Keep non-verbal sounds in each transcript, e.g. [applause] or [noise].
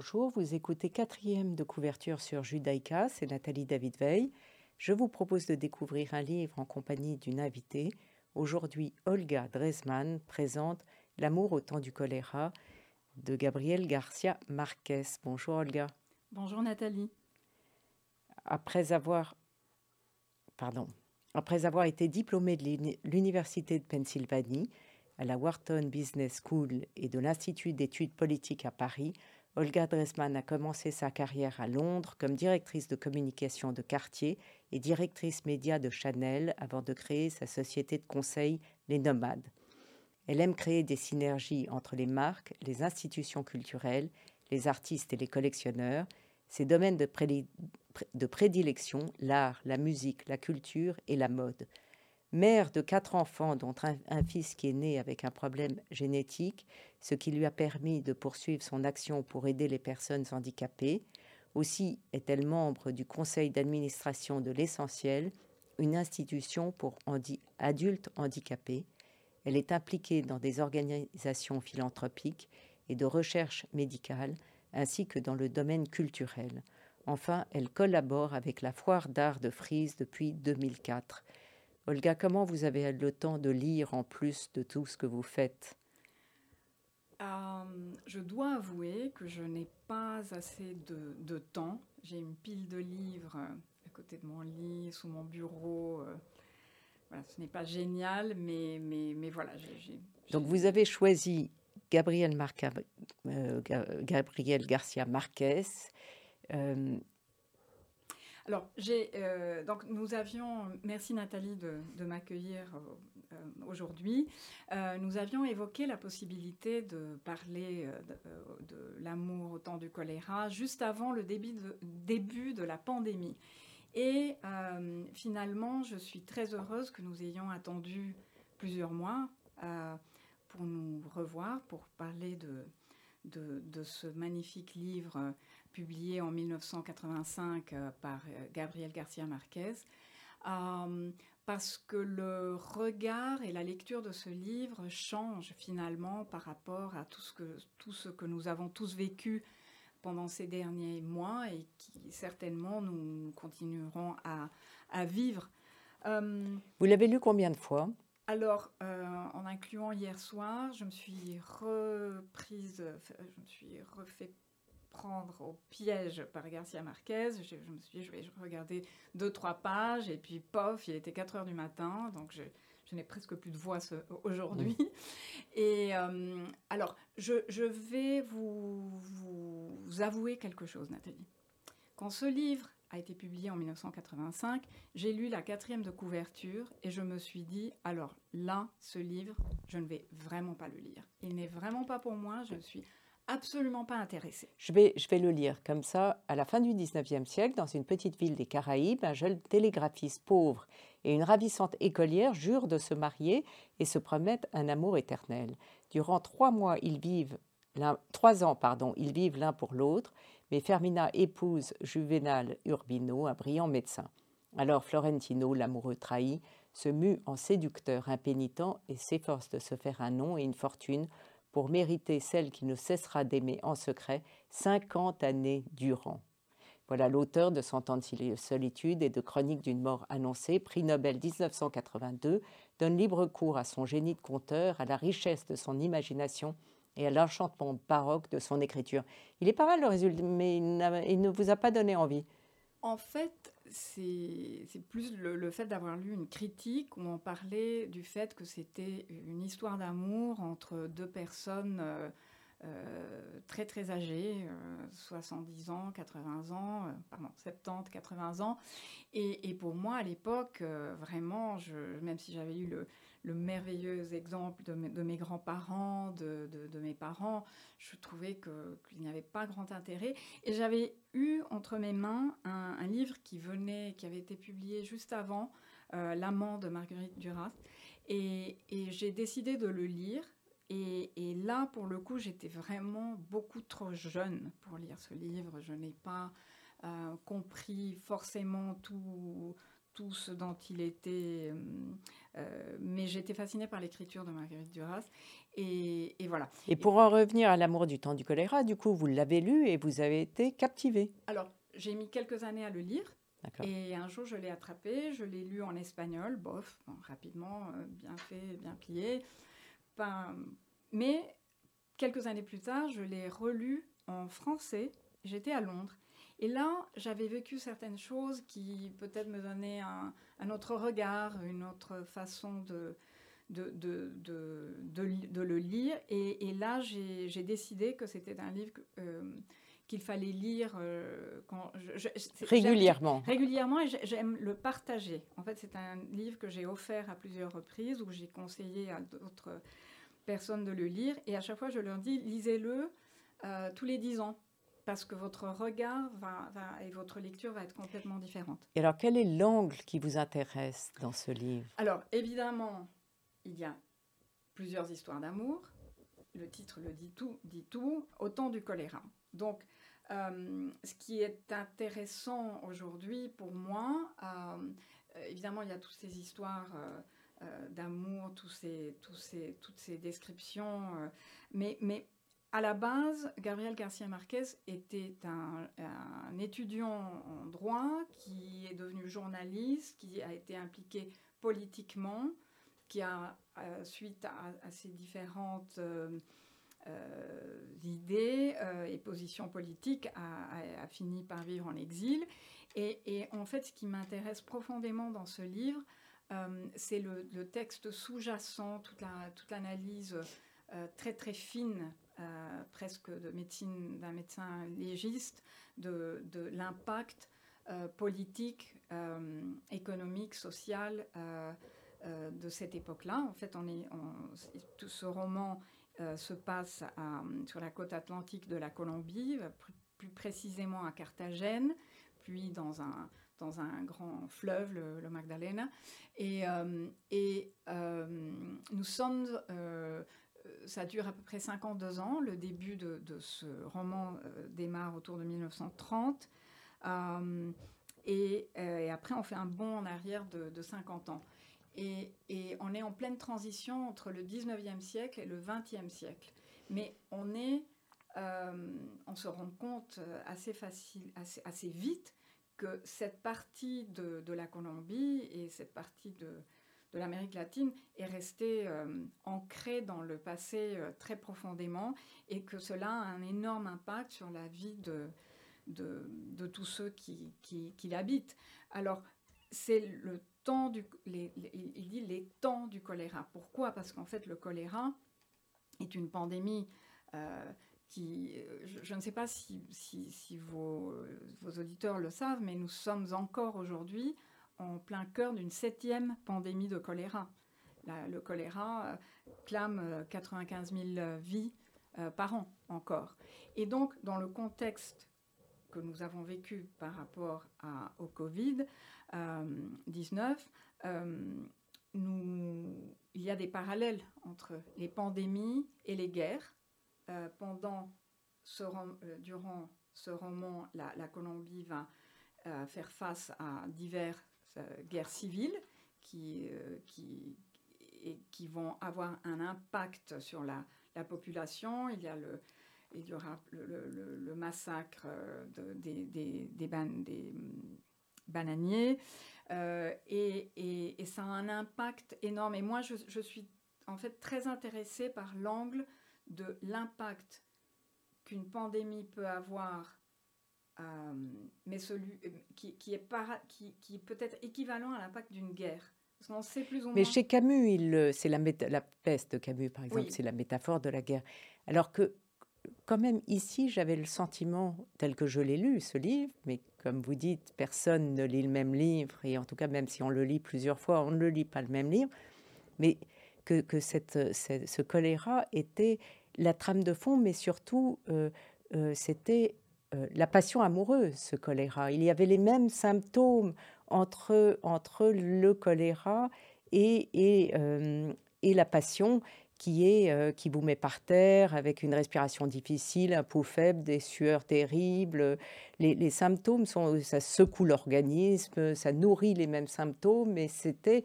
Bonjour, vous écoutez quatrième de couverture sur Judaïka, c'est Nathalie David-Veil. Je vous propose de découvrir un livre en compagnie d'une invitée. Aujourd'hui, Olga Dresman présente L'amour au temps du choléra de Gabriel Garcia Marquez. Bonjour Olga. Bonjour Nathalie. Après avoir, pardon, après avoir été diplômée de l'Université de Pennsylvanie, à la Wharton Business School et de l'Institut d'études politiques à Paris, Olga Dresman a commencé sa carrière à Londres comme directrice de communication de quartier et directrice média de Chanel avant de créer sa société de conseil Les Nomades. Elle aime créer des synergies entre les marques, les institutions culturelles, les artistes et les collectionneurs. Ses domaines de, prédilection, l'art, la musique, la culture et la mode. Mère de quatre enfants, dont un, fils qui est né avec un problème génétique, ce qui lui a permis de poursuivre son action pour aider les personnes handicapées. Aussi est-elle membre du conseil d'administration de l'Essentiel, une institution pour adultes handicapés. Elle est impliquée dans des organisations philanthropiques et de recherche médicale, ainsi que dans le domaine culturel. Enfin, elle collabore avec la Foire d'art de Frise depuis 2004. Olga, comment vous avez le temps de lire en plus de tout ce que vous faites? Euh, Je dois avouer que je n'ai pas assez de, temps. J'ai une pile de livres à côté de mon lit, sous mon bureau. Euh, voilà, ce n'est pas génial, mais, mais, mais voilà. Donc vous avez choisi Gabriel, euh, Gabriel Garcia Marquez. Alors, j'ai, euh, donc nous avions, merci Nathalie de, m'accueillir euh, euh, aujourd'hui, nous avions évoqué la possibilité de parler de, l'amour au temps du choléra juste avant le début de, début de la pandémie. Et finalement, je suis très heureuse que nous ayons attendu plusieurs mois pour nous revoir, pour parler de, ce magnifique livre publié en 1985 euh, par euh, Gabriel Garcia Marquez, euh, parce que le regard et la lecture de ce livre changent finalement par rapport à tout ce que nous avons tous vécu pendant ces derniers mois et qui certainement nous continuerons à, à vivre. Vous l'avez lu combien de fois? Alors, en incluant hier soir, je me suis reprise, je me suis refait prendre au piège par Garcia Marquez. Je, me suis dit, je vais regarder deux, trois pages, et puis pof, il était 4 heures du matin, donc je, n'ai presque plus de voix aujourd'hui. [laughs] Et euh, alors, je, vais vous, vous, avouer quelque chose, Nathalie. Quand ce livre a été publié en 1985, j'ai lu la quatrième de couverture et je me suis dit, alors là, ce livre, je ne vais vraiment pas le lire. Il n'est vraiment pas pour moi, je suis absolument pas intéressé. Je vais, je vais le lire comme ça. À la fin du 19e siècle, dans une petite ville des Caraïbes, un jeune télégraphiste pauvre et une ravissante écolière jurent de se marier et se promettent un amour éternel. Durant trois mois, ils vivent trois ans, pardon, ils vivent l'un pour l'autre, mais Fermina épouse Juvenal Urbino, un brillant médecin. Alors Florentino, l'amoureux trahi, se mue en séducteur impénitent et s'efforce de se faire un nom et une fortune pour mériter celle qui ne cessera d'aimer en secret cinquante années durant. Voilà l'auteur de Cent ans de solitude et de Chronique d'une mort annoncée, prix Nobel 1982, donne libre cours à son génie de conteur, à la richesse de son imagination et à l'enchantement baroque de son écriture. Il est pas mal le résultat, mais il, ne vous a pas donné envie. En fait, c'est plus le, fait d'avoir lu une critique où on parlait du fait que c'était une histoire d'amour entre deux personnes euh, euh, très très âgées, 70 euh, ans, 80 ans, pardon, 70, 80 ans. Et, pour moi, à l'époque, vraiment, je, même si j'avais eu le, le merveilleux exemple de mes, grands-parents, de, mes parents, je trouvais qu'il n'y avait pas grand intérêt. Et j'avais eu entre mes mains un, livre qui venait, qui avait été publié juste avant, euh, L'amant de Marguerite Duras. Et, j'ai décidé de le lire. Et, et, là, pour le coup, j'étais vraiment beaucoup trop jeune pour lire ce livre. Je n'ai pas euh, compris forcément tout, tout ce dont il était. Euh, mais j'étais fascinée par l'écriture de Marguerite Duras. Et, et, voilà. Et pour en revenir à L'amour du temps du choléra, du coup, vous l'avez lu et vous avez été captivée. Alors, j'ai mis quelques années à le lire. Et un jour, je l'ai attrapé, je l'ai lu en espagnol, bof, rapidement, euh, bien fait, bien plié. Mais quelques années plus tard, je l'ai relu en français. J'étais à Londres. Et là, j'avais vécu certaines choses qui peut-être me donnaient un, un, autre regard, une autre façon de, de, de, de, de le lire. Et, et là, j'ai décidé que c'était un livre euh, qu'il fallait lire euh, quand je, régulièrement. Régulièrement, et j'aime le partager. En fait, c'est un livre que j'ai offert à plusieurs reprises, où j'ai conseillé à d'autres personnes de le lire. Et à chaque fois, je leur dis, lisez-le euh, tous les dix ans parce que votre regard va, va, et votre lecture va être complètement différente. Et alors, quel est l'angle qui vous intéresse dans ce livre? Alors, évidemment, il y a plusieurs histoires d'amour. Le titre le dit tout, dit tout, autant du choléra. Donc, euh, ce qui est intéressant aujourd'hui pour moi, euh, évidemment, il y a toutes ces histoires d'amour, tous ces, ces, toutes ces descriptions, mais, mais à la base, Gabriel Garcia Marquez était un, étudiant en droit qui est devenu journaliste, qui a été impliqué politiquement, qui a, suite à, ces différentes euh, euh, idées euh, et positions politiques, a, a, fini par vivre en exil. Et, et en fait, ce qui m'intéresse profondément dans ce livre, euh, c'est le, texte sous-jacent, toute l'analyse la, toute très très fine euh, presque de médecine d'un médecin légiste de, l'impact euh, politique, euh, économique, social euh, euh, de cette époque-là. En fait, tout ce roman se passe sur la côte atlantique de la Colombie, plus, plus, précisément à Carthagène, puis dans un, dans un grand fleuve, le, le Magdalena. Et, et nous sommes ça dure à peu près 52 ans. Le début de, ce roman euh, démarre autour de 1930. Euh, et, euh, après, on fait un bond en arrière de, de 50 ans. Et, et, on est en pleine transition entre le 19e siècle et le 20e siècle. Mais on est, euh, on se rend compte assez, facile, assez, assez vite que cette partie de, la Colombie et cette partie de, l'Amérique latine est resté euh, ancré dans le passé euh, très profondément et que cela a un énorme impact sur la vie de, tous ceux qui, l'habitent. Alors, c'est le temps du... Il dit les temps du choléra. Pourquoi? Parce qu'en fait, le choléra est une pandémie euh, qui... Je, ne sais pas si, si vos, auditeurs le savent, mais nous sommes encore aujourd'hui en plein cœur d'une septième pandémie de choléra. Le choléra euh, clame euh, 95 000 vies euh, par an encore. Et donc, dans le contexte que nous avons vécu par rapport au Covid-19, euh, nous, il y a des parallèles entre les pandémies et les guerres. Euh, pendant ce, euh, durant ce roman, la, Colombie va faire face à divers euh, guerre civile qui, euh, qui, et qui vont avoir un impact sur la, la population. Il y a le, il y aura le, massacre de, des, des, des, des bananiers euh, et, et, et ça a un impact énorme. Et moi, je, je suis en fait très intéressée par l'angle de l'impact qu'une pandémie peut avoir euh, mais celui euh, qui, qui, est para, qui, qui est peut-être équivalent à l'impact d'une guerre. Parce qu'on sait plus ou moins. Mais chez Camus, il, c'est la, la peste de Camus, par exemple, oui. c'est la métaphore de la guerre. Alors que, quand même, ici, j'avais le sentiment, tel que je l'ai lu, ce livre, mais comme vous dites, personne ne lit le même livre, et en tout cas, même si on le lit plusieurs fois, on ne le lit pas le même livre, mais que, cette, ce choléra était la trame de fond, mais surtout, euh, euh, c'était euh, la passion amoureuse, ce choléra. Il y avait les mêmes symptômes entre, entre le choléra et, et, euh, la passion qui, est, euh, qui vous met par terre avec une respiration difficile, un pouls faible, des sueurs terribles. Les, symptômes, sont, ça secoue l'organisme, ça nourrit les mêmes symptômes, mais c'était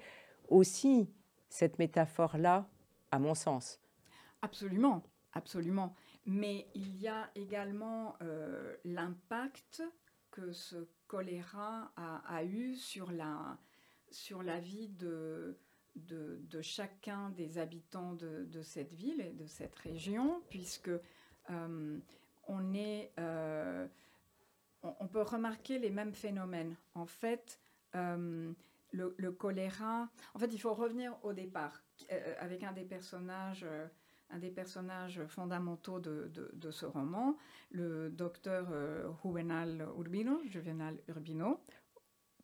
aussi cette métaphore-là, à mon sens. Absolument, absolument. Mais il y a également euh, l'impact que ce choléra a, eu sur la, sur la vie de, de, chacun des habitants de, cette ville et de cette région, puisque euh, on, est, euh, on, peut remarquer les mêmes phénomènes. En fait, euh, le, choléra, en fait, il faut revenir au départ avec un des personnages. un des personnages fondamentaux de, de ce roman, le docteur Juvenal Urbino, Juvenal Urbino.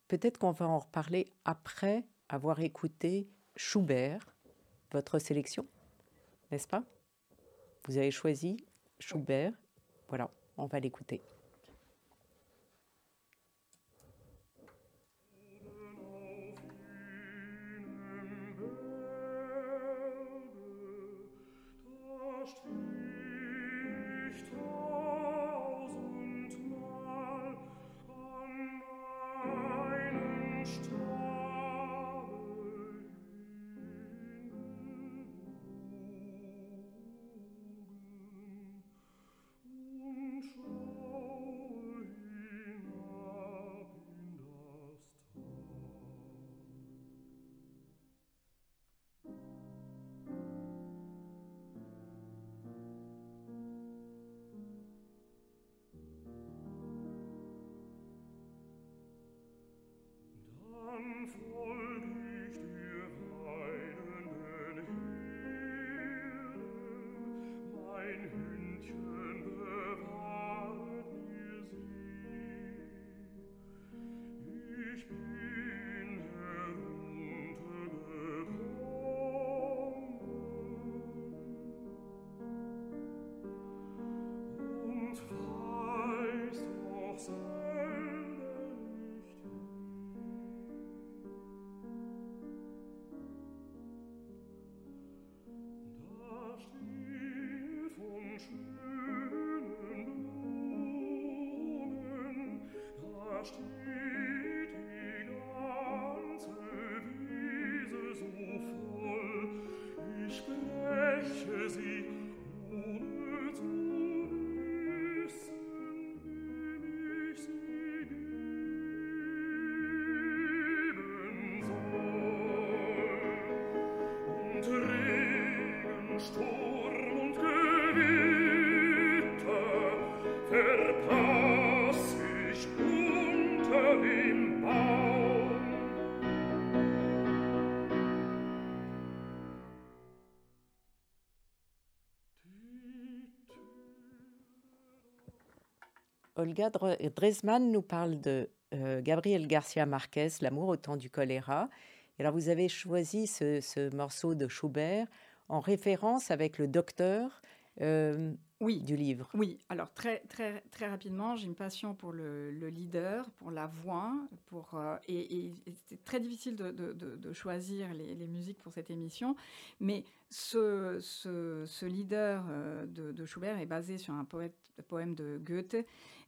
Peut-être qu'on va en reparler après avoir écouté Schubert, votre sélection, n'est-ce pas? Vous avez choisi Schubert. Voilà, on va l'écouter. Olga Dresman nous parle de euh, Gabriel Garcia Marquez, L'amour au temps du choléra. Et alors, vous avez choisi ce, morceau de Schubert en référence avec le docteur euh, oui, du livre. Oui, alors très, très, très rapidement, j'ai une passion pour le, leader, pour la voix, pour, euh, et, c'est très difficile de, choisir les, musiques pour cette émission, mais ce, ce, leader de, Schubert est basé sur un poème de Goethe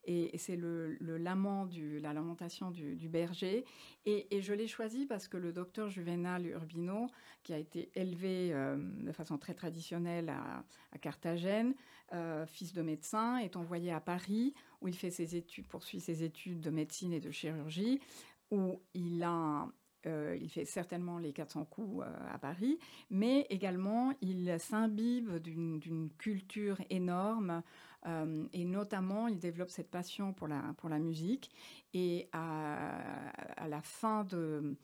et, c'est le, lament, du, la lamentation du, berger. Et, je l'ai choisi parce que le docteur Juvenal Urbino, qui a été élevé euh, de façon très traditionnelle à, Carthagène, euh, fils de médecin, est envoyé à Paris, où il fait ses études, poursuit ses études de médecine et de chirurgie, où il a euh, il fait certainement les 400 coups à Paris, mais également il s'imbibe d'une culture énorme euh, et notamment, il développe cette passion pour la, pour la musique. Et à, la fin de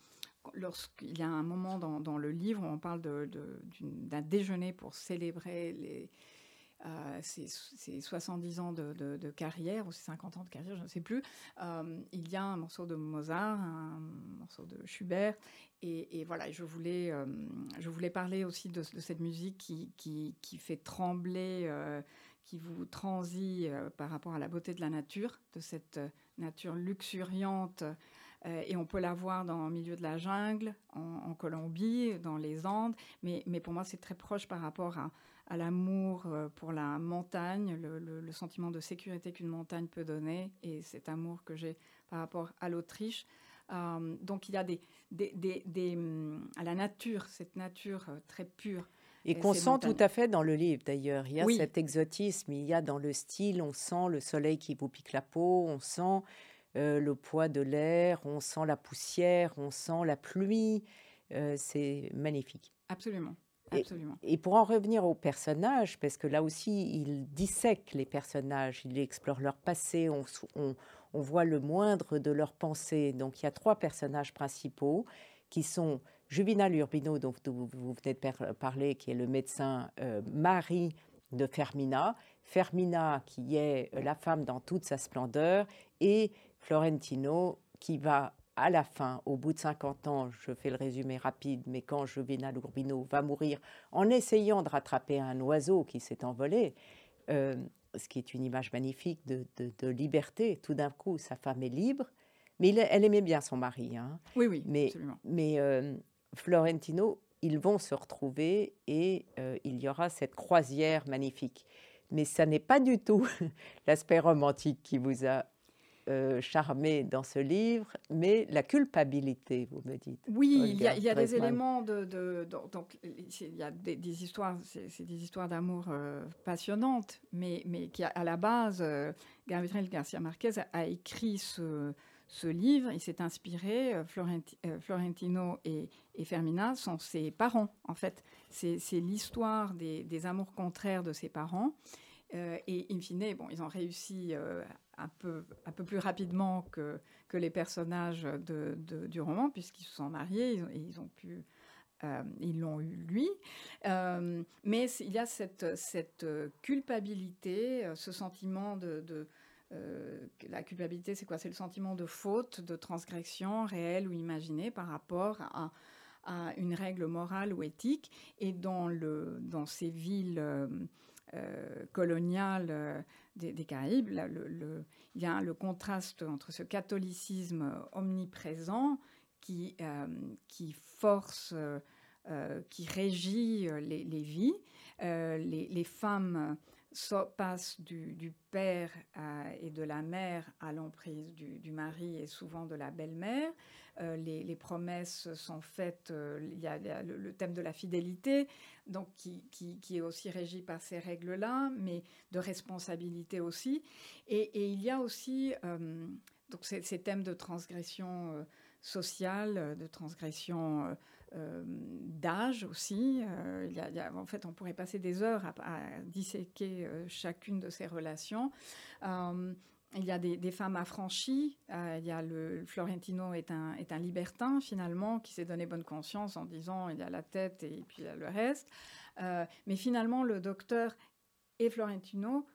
lorsqu'il y a un moment dans, le livre où on parle d'un déjeuner pour célébrer les, euh, ses, 70 ans de, de, carrière ou ses 50 ans de carrière, je ne sais plus, euh, il y a un morceau de Mozart, un morceau de Schubert, et, voilà, je voulais, euh, je voulais parler aussi de, cette musique qui, qui fait trembler qui vous transit euh, par rapport à la beauté de la nature, de cette euh, nature luxuriante et on peut la voir dans le milieu de la jungle, en, Colombie, dans les Andes. Mais, mais pour moi, c'est très proche par rapport à, l'amour pour la montagne, le, le, sentiment de sécurité qu'une montagne peut donner, et cet amour que j'ai par rapport à l'Autriche. donc il y a des, des, des, des, hum, à la nature, cette nature très pure et qu'on sent tout à fait dans le livre d'ailleurs. Il y a cet exotisme, il y a dans le style, on sent le soleil qui vous pique la peau, on sent euh, le poids de l'air, on sent la poussière, on sent la pluie. Euh, c'est magnifique. Absolument. Absolument. Et, pour en revenir aux personnages, parce que là aussi, il dissèque les personnages, il explore leur passé, on, on, on voit le moindre de leurs pensées. Donc il y a trois personnages principaux qui sont Juvinal Urbino, dont vous venez de parler, qui est le médecin euh, mari de Fermina, Fermina qui est la femme dans toute sa splendeur, et Florentino qui va à la fin, au bout de 50 ans, je fais le résumé rapide, mais quand Juvenal Urbino va mourir en essayant de rattraper un oiseau qui s'est envolé, euh, ce qui est une image magnifique de, liberté, tout d'un coup, sa femme est libre, mais elle aimait bien son mari. Hein. Oui, oui, mais, absolument. Mais euh, Florentino, ils vont se retrouver et euh, il y aura cette croisière magnifique. Mais ça n'est pas du tout [laughs] l'aspect romantique qui vous a euh, charmé dans ce livre, mais la culpabilité, vous me dites. Oui, il y a, des éléments de, donc il y a des, histoires, c'est des histoires d'amour euh, passionnantes, mais mais qui à la base, Gabriel Garcia Marquez a écrit ce ce livre, il s'est inspiré, euh, euh, Florentino et, Fermina sont ses parents, en fait. C'est l'histoire des, amours contraires de ses parents. Euh, et in fine, bon, ils ont réussi un, peu, plus rapidement que, les personnages du roman, puisqu'ils se sont mariés et ils, ont pu... ils l'ont eu lui. mais il y a cette culpabilité, ce sentiment de euh, la culpabilité, c'est quoi? C'est le sentiment de faute, de transgression réelle ou imaginée par rapport à, une règle morale ou éthique. Et dans, ces villes euh, euh, coloniales des, Caraïbes, il y a le contraste entre ce catholicisme omniprésent qui, force, qui régit les, vies. Les, femmes passe du, père et de la mère à l'emprise du, mari et souvent de la belle-mère. Euh, les, promesses sont faites, euh, il y a, le, thème de la fidélité, donc qui, est aussi régi par ces règles-là, mais de responsabilité aussi. Et, il y a aussi euh, donc ces, thèmes de transgression sociale, de transgression euh, d'âge aussi. Euh, en fait, on pourrait passer des heures à, disséquer euh, chacune de ces relations. il y a des, femmes affranchies. il y a le Florentino est un, est un libertin finalement qui s'est donné bonne conscience en disant il y a la tête et puis il y a le reste. mais finalement, le docteur et Florentino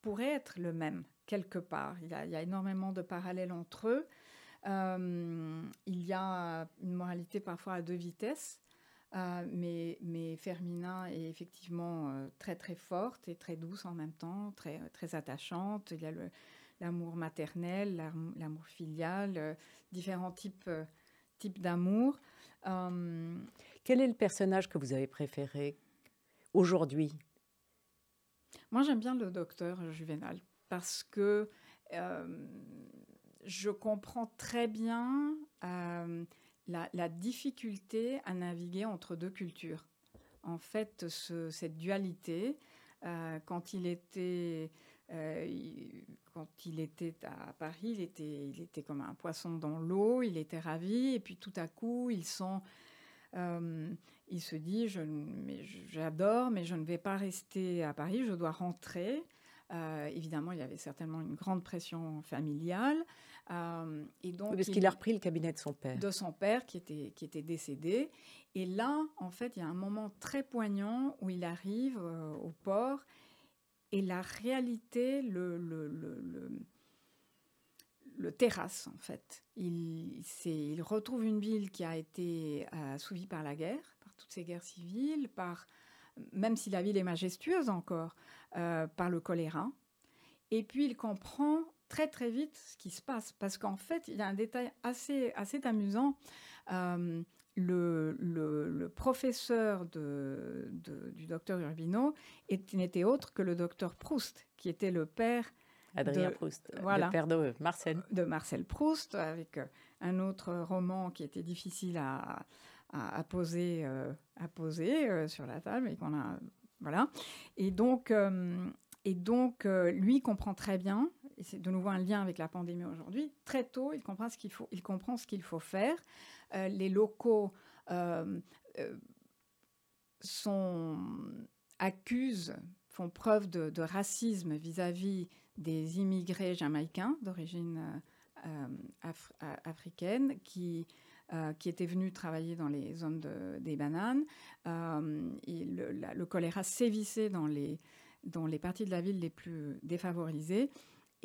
pourraient être le même quelque part. Il y a énormément de parallèles entre eux. Euh, il y a une moralité parfois à deux vitesses. Euh, mais, mais Fermina est effectivement euh, très très forte et très douce en même temps, très, très attachante. Il y a l'amour maternel, l'amour filial, différents types, types d'amour. Quel est le personnage que vous avez préféré aujourd'hui? Moi j'aime bien le docteur Juvenal parce que je comprends très bien euh, la, difficulté à naviguer entre deux cultures. En fait, cette dualité, euh, quand il était euh, quand il était à Paris, il était, il était comme un poisson dans l'eau, il était ravi, et puis tout à coup, il sent, il se dit, j'adore, mais je ne vais pas rester à Paris, je dois rentrer. Évidemment, il y avait certainement une grande pression familiale. Euh, et donc, parce qu'il a repris le cabinet de son père. De son père qui était, qui était décédé. Et là, en fait, il y a un moment très poignant où il arrive euh, au port et la réalité le, le, le, le, terrasse, en fait. Il, il retrouve une ville qui a été euh, assouvie par la guerre, par toutes ces guerres civiles, par, même si la ville est majestueuse encore, par le choléra. Et puis il comprend très très vite ce qui se passe. Parce qu'en fait, il y a un détail assez, assez amusant. Euh, le, le, professeur de, du docteur Urbino n'était autre que le docteur Proust, qui était le père Adrien Proust, le père de Marcel. De Marcel Proust, avec euh, un autre roman qui était difficile à, à, poser, à poser euh, sur la table et qu'on a voilà. Et donc, et donc lui comprend très bien et c'est de nouveau un lien avec la pandémie aujourd'hui, très tôt, il comprend ce qu'il faut, il comprend ce qu'il faut faire. Euh, les locaux euh, euh, sont, accusent, font preuve de, racisme vis-à-vis des immigrés jamaïcains d'origine africaine qui qui étaient venus travailler dans les zones des bananes. et le, choléra sévissait dans les, dans les parties de la ville les plus défavorisées.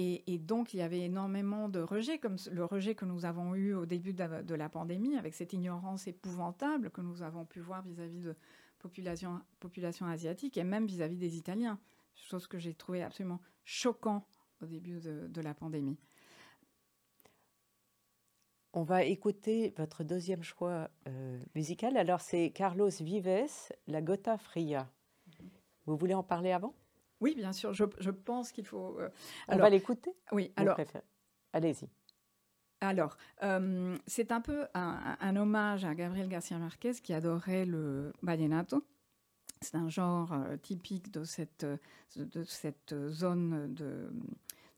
Et, donc, il y avait énormément de rejets, comme le rejet que nous avons eu au début de la, pandémie, avec cette ignorance épouvantable que nous avons pu voir vis-à-vis de population, population asiatique et même vis-à-vis des Italiens, chose que j'ai trouvé absolument choquant au début de, la pandémie. On va écouter votre deuxième choix euh, musical. Alors, c'est Carlos Vives, La Gota Fria. Vous voulez en parler avant? Oui, bien sûr. Je, pense qu'il faut. Euh, On va l'écouter? Oui, alors. Allez-y. Alors, euh, c'est un peu un, hommage à Gabriel Garcia Marquez qui adorait le vallenato. C'est un genre typique de cette, de cette zone de,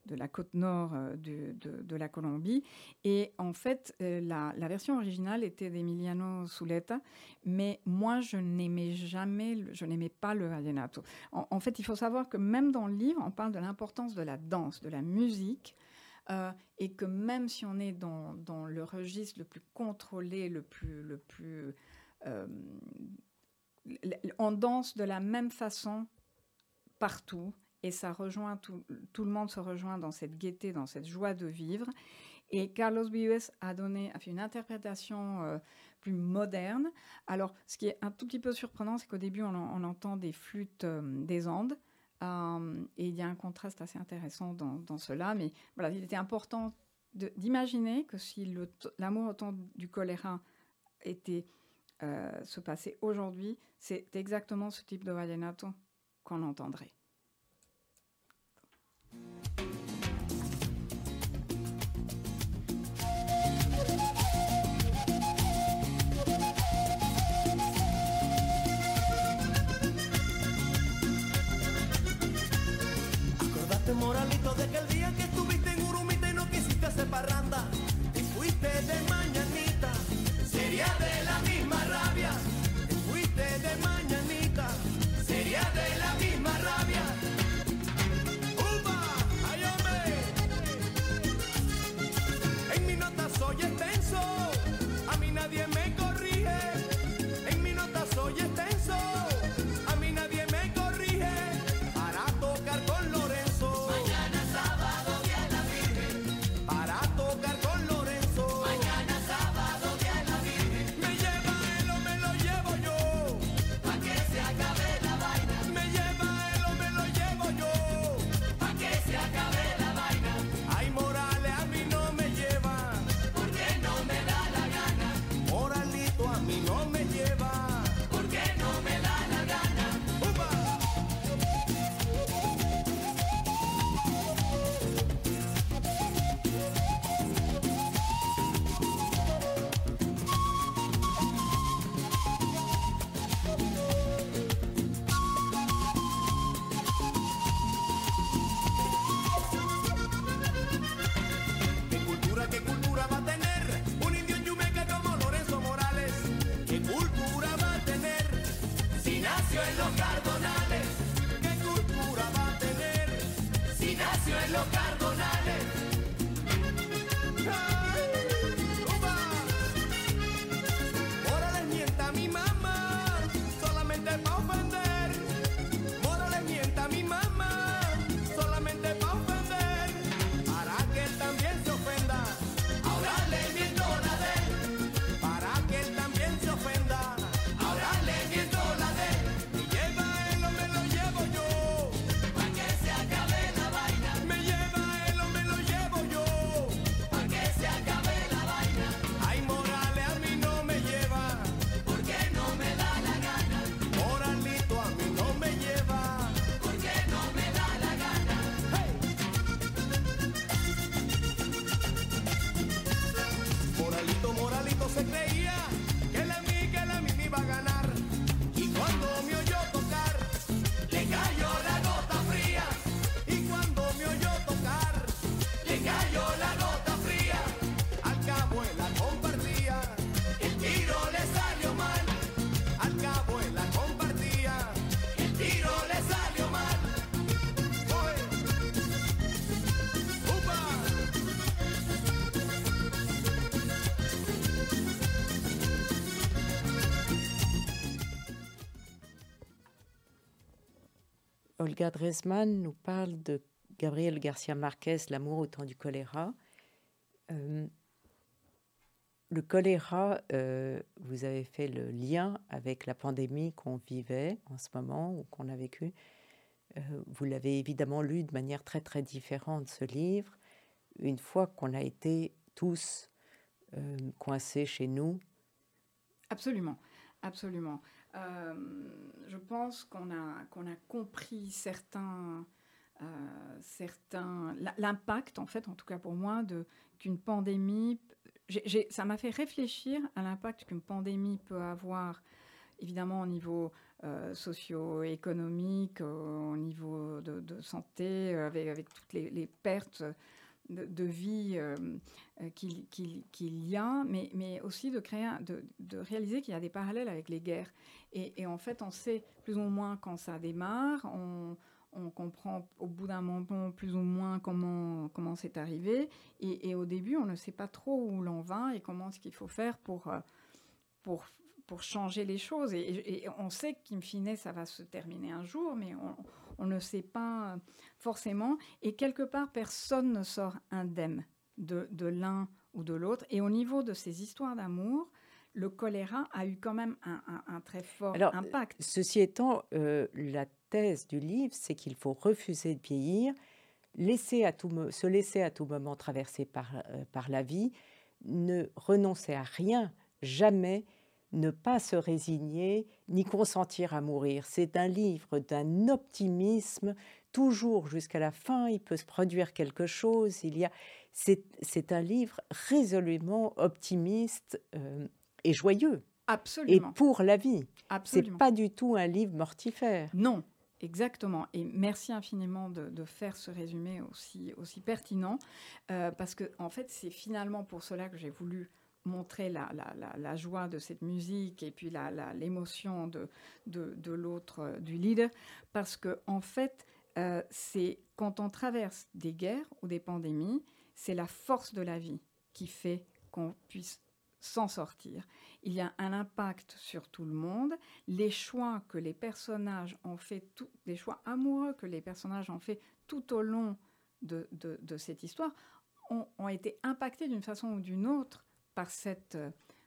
de la côte nord euh, de, la Colombie. Et en fait, euh, la, version originale était d'Emiliano Suleta, mais moi, je n'aimais jamais, je n'aimais pas le vallenato. En, fait, il faut savoir que même dans le livre, on parle de l'importance de la danse, de la musique, euh, et que même si on est dans, le registre le plus contrôlé, le plus... Le plus on danse de la même façon partout et ça rejoint tout, le monde se rejoint dans cette gaieté, dans cette joie de vivre. Et Carlos Vives a donné, a fait une interprétation euh, plus moderne. Alors, ce qui est un tout petit peu surprenant, c'est qu'au début, on, entend des flûtes euh, des Andes. Euh, et il y a un contraste assez intéressant dans, cela. Mais voilà, il était important d'imaginer que si l'amour autant du choléra était se passait aujourd'hui, c'est exactement ce type de vallenato qu'on entendrait. Moralito de aquel día que estuviste en Urumita y no quisiste hacer parranda. Y fuiste de mañanita, sería de la misma rabia, y fuiste de mañanita, lograr Olga Dresman nous parle de Gabriel Garcia Marquez, L'amour au temps du choléra. Euh, le choléra, euh, vous avez fait le lien avec la pandémie qu'on vivait en ce moment ou qu'on a vécu. Euh, vous l'avez évidemment lu de manière très très différente, ce livre. Une fois qu'on a été tous coincés chez nous. Absolument, absolument. Je pense qu'on a, qu'on a compris certains, certains l'impact, en fait, en tout cas pour moi, qu'une pandémie ça m'a fait réfléchir à l'impact qu'une pandémie peut avoir, évidemment au niveau euh, socio-économique, au niveau de, santé, euh, avec, toutes les, pertes de, vie euh, qu'il y a, mais, mais, aussi de, créer, de, de réaliser qu'il y a des parallèles avec les guerres. Et, et, en fait, on sait plus ou moins quand ça démarre, on, on comprend au bout d'un moment plus ou moins comment comment c'est arrivé et, au début on ne sait pas trop où l'on va et comment ce qu'il faut faire pour euh, pour pour changer les choses et, on sait qu'in fine ça va se terminer un jour mais on, ne sait pas forcément et quelque part personne ne sort indemne de, de l'un ou de l'autre et au niveau de ces histoires d'amour le choléra a eu quand même un, très fort impact. Ceci étant, euh, la thèse du livre, c'est qu'il faut refuser de vieillir, laisser à tout, se laisser à tout moment traverser par, euh, par la vie, ne renoncer à rien, jamais ne pas se résigner ni consentir à mourir. C'est un livre d'un optimisme, toujours jusqu'à la fin, il peut se produire quelque chose. Il y a, c'est un livre résolument optimiste euh, et joyeux. Absolument. Et pour la vie. C'est pas du tout un livre mortifère. Non, Exactement. Et merci infiniment de, faire ce résumé aussi, aussi pertinent, euh, parce que en fait, c'est finalement pour cela que j'ai voulu montrer la, joie de cette musique et puis l'émotion de, l'autre, euh, du leader, parce que en fait, euh, c'est quand on traverse des guerres ou des pandémies, c'est la force de la vie qui fait qu'on puisse s'en sortir. Il y a un impact sur tout le monde. Les choix que les personnages ont fait, tout, les choix amoureux que les personnages ont fait tout au long de, cette histoire ont été impactés d'une façon ou d'une autre par cette,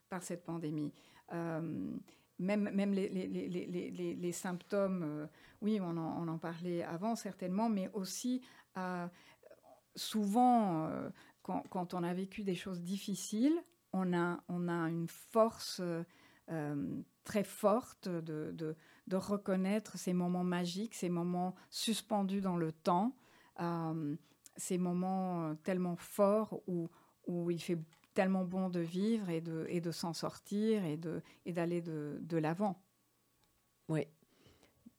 par cette pandémie. Euh, même, même les, les, les, les symptômes, euh, oui, on en, on en, parlait avant certainement, mais aussi euh, souvent, quand, quand, on a vécu des choses difficiles, on a, on a une force euh, très forte de, de, reconnaître ces moments magiques, ces moments suspendus dans le temps, euh, ces moments euh, tellement forts où, où il fait tellement bon de vivre et de, et de s'en sortir et, de, et d'aller de, de l'avant. Oui.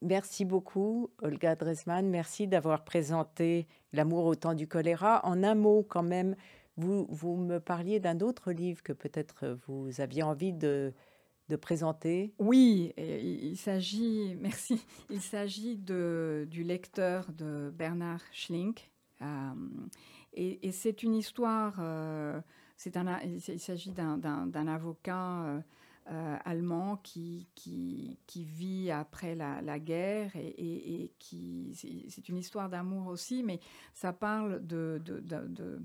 Merci beaucoup, Olga Dresman. Merci d'avoir présenté L'amour au temps du choléra. En un mot, quand même, vous, vous me parliez d'un autre livre que peut-être vous aviez envie de, de présenter. Oui, il, s'agit, [laughs] merci, il s'agit du lecteur de Bernard Schlink. Euh, et, c'est une histoire, euh, c'est un, il s'agit d'un avocat euh, allemand qui, qui, qui, vit après la, la guerre et, et qui, c'est une histoire d'amour aussi, mais ça parle de, de, de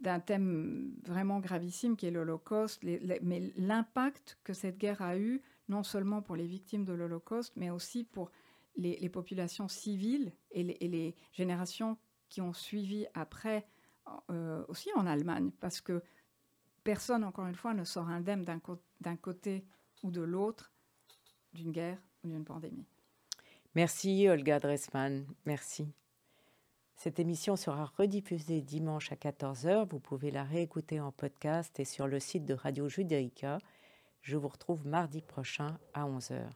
d'un thème vraiment gravissime qui est l'Holocauste, mais l'impact que cette guerre a eu, non seulement pour les victimes de l'Holocauste, mais aussi pour les, populations civiles et les, générations qui ont suivi après, euh, aussi en Allemagne, parce que personne, encore une fois, ne sort indemne d'un côté ou de l'autre d'une guerre ou d'une pandémie. Merci Olga Dressman, merci. Cette émission sera rediffusée dimanche à 14h. Vous pouvez la réécouter en podcast et sur le site de Radio Judaïka. Je vous retrouve mardi prochain à 11h.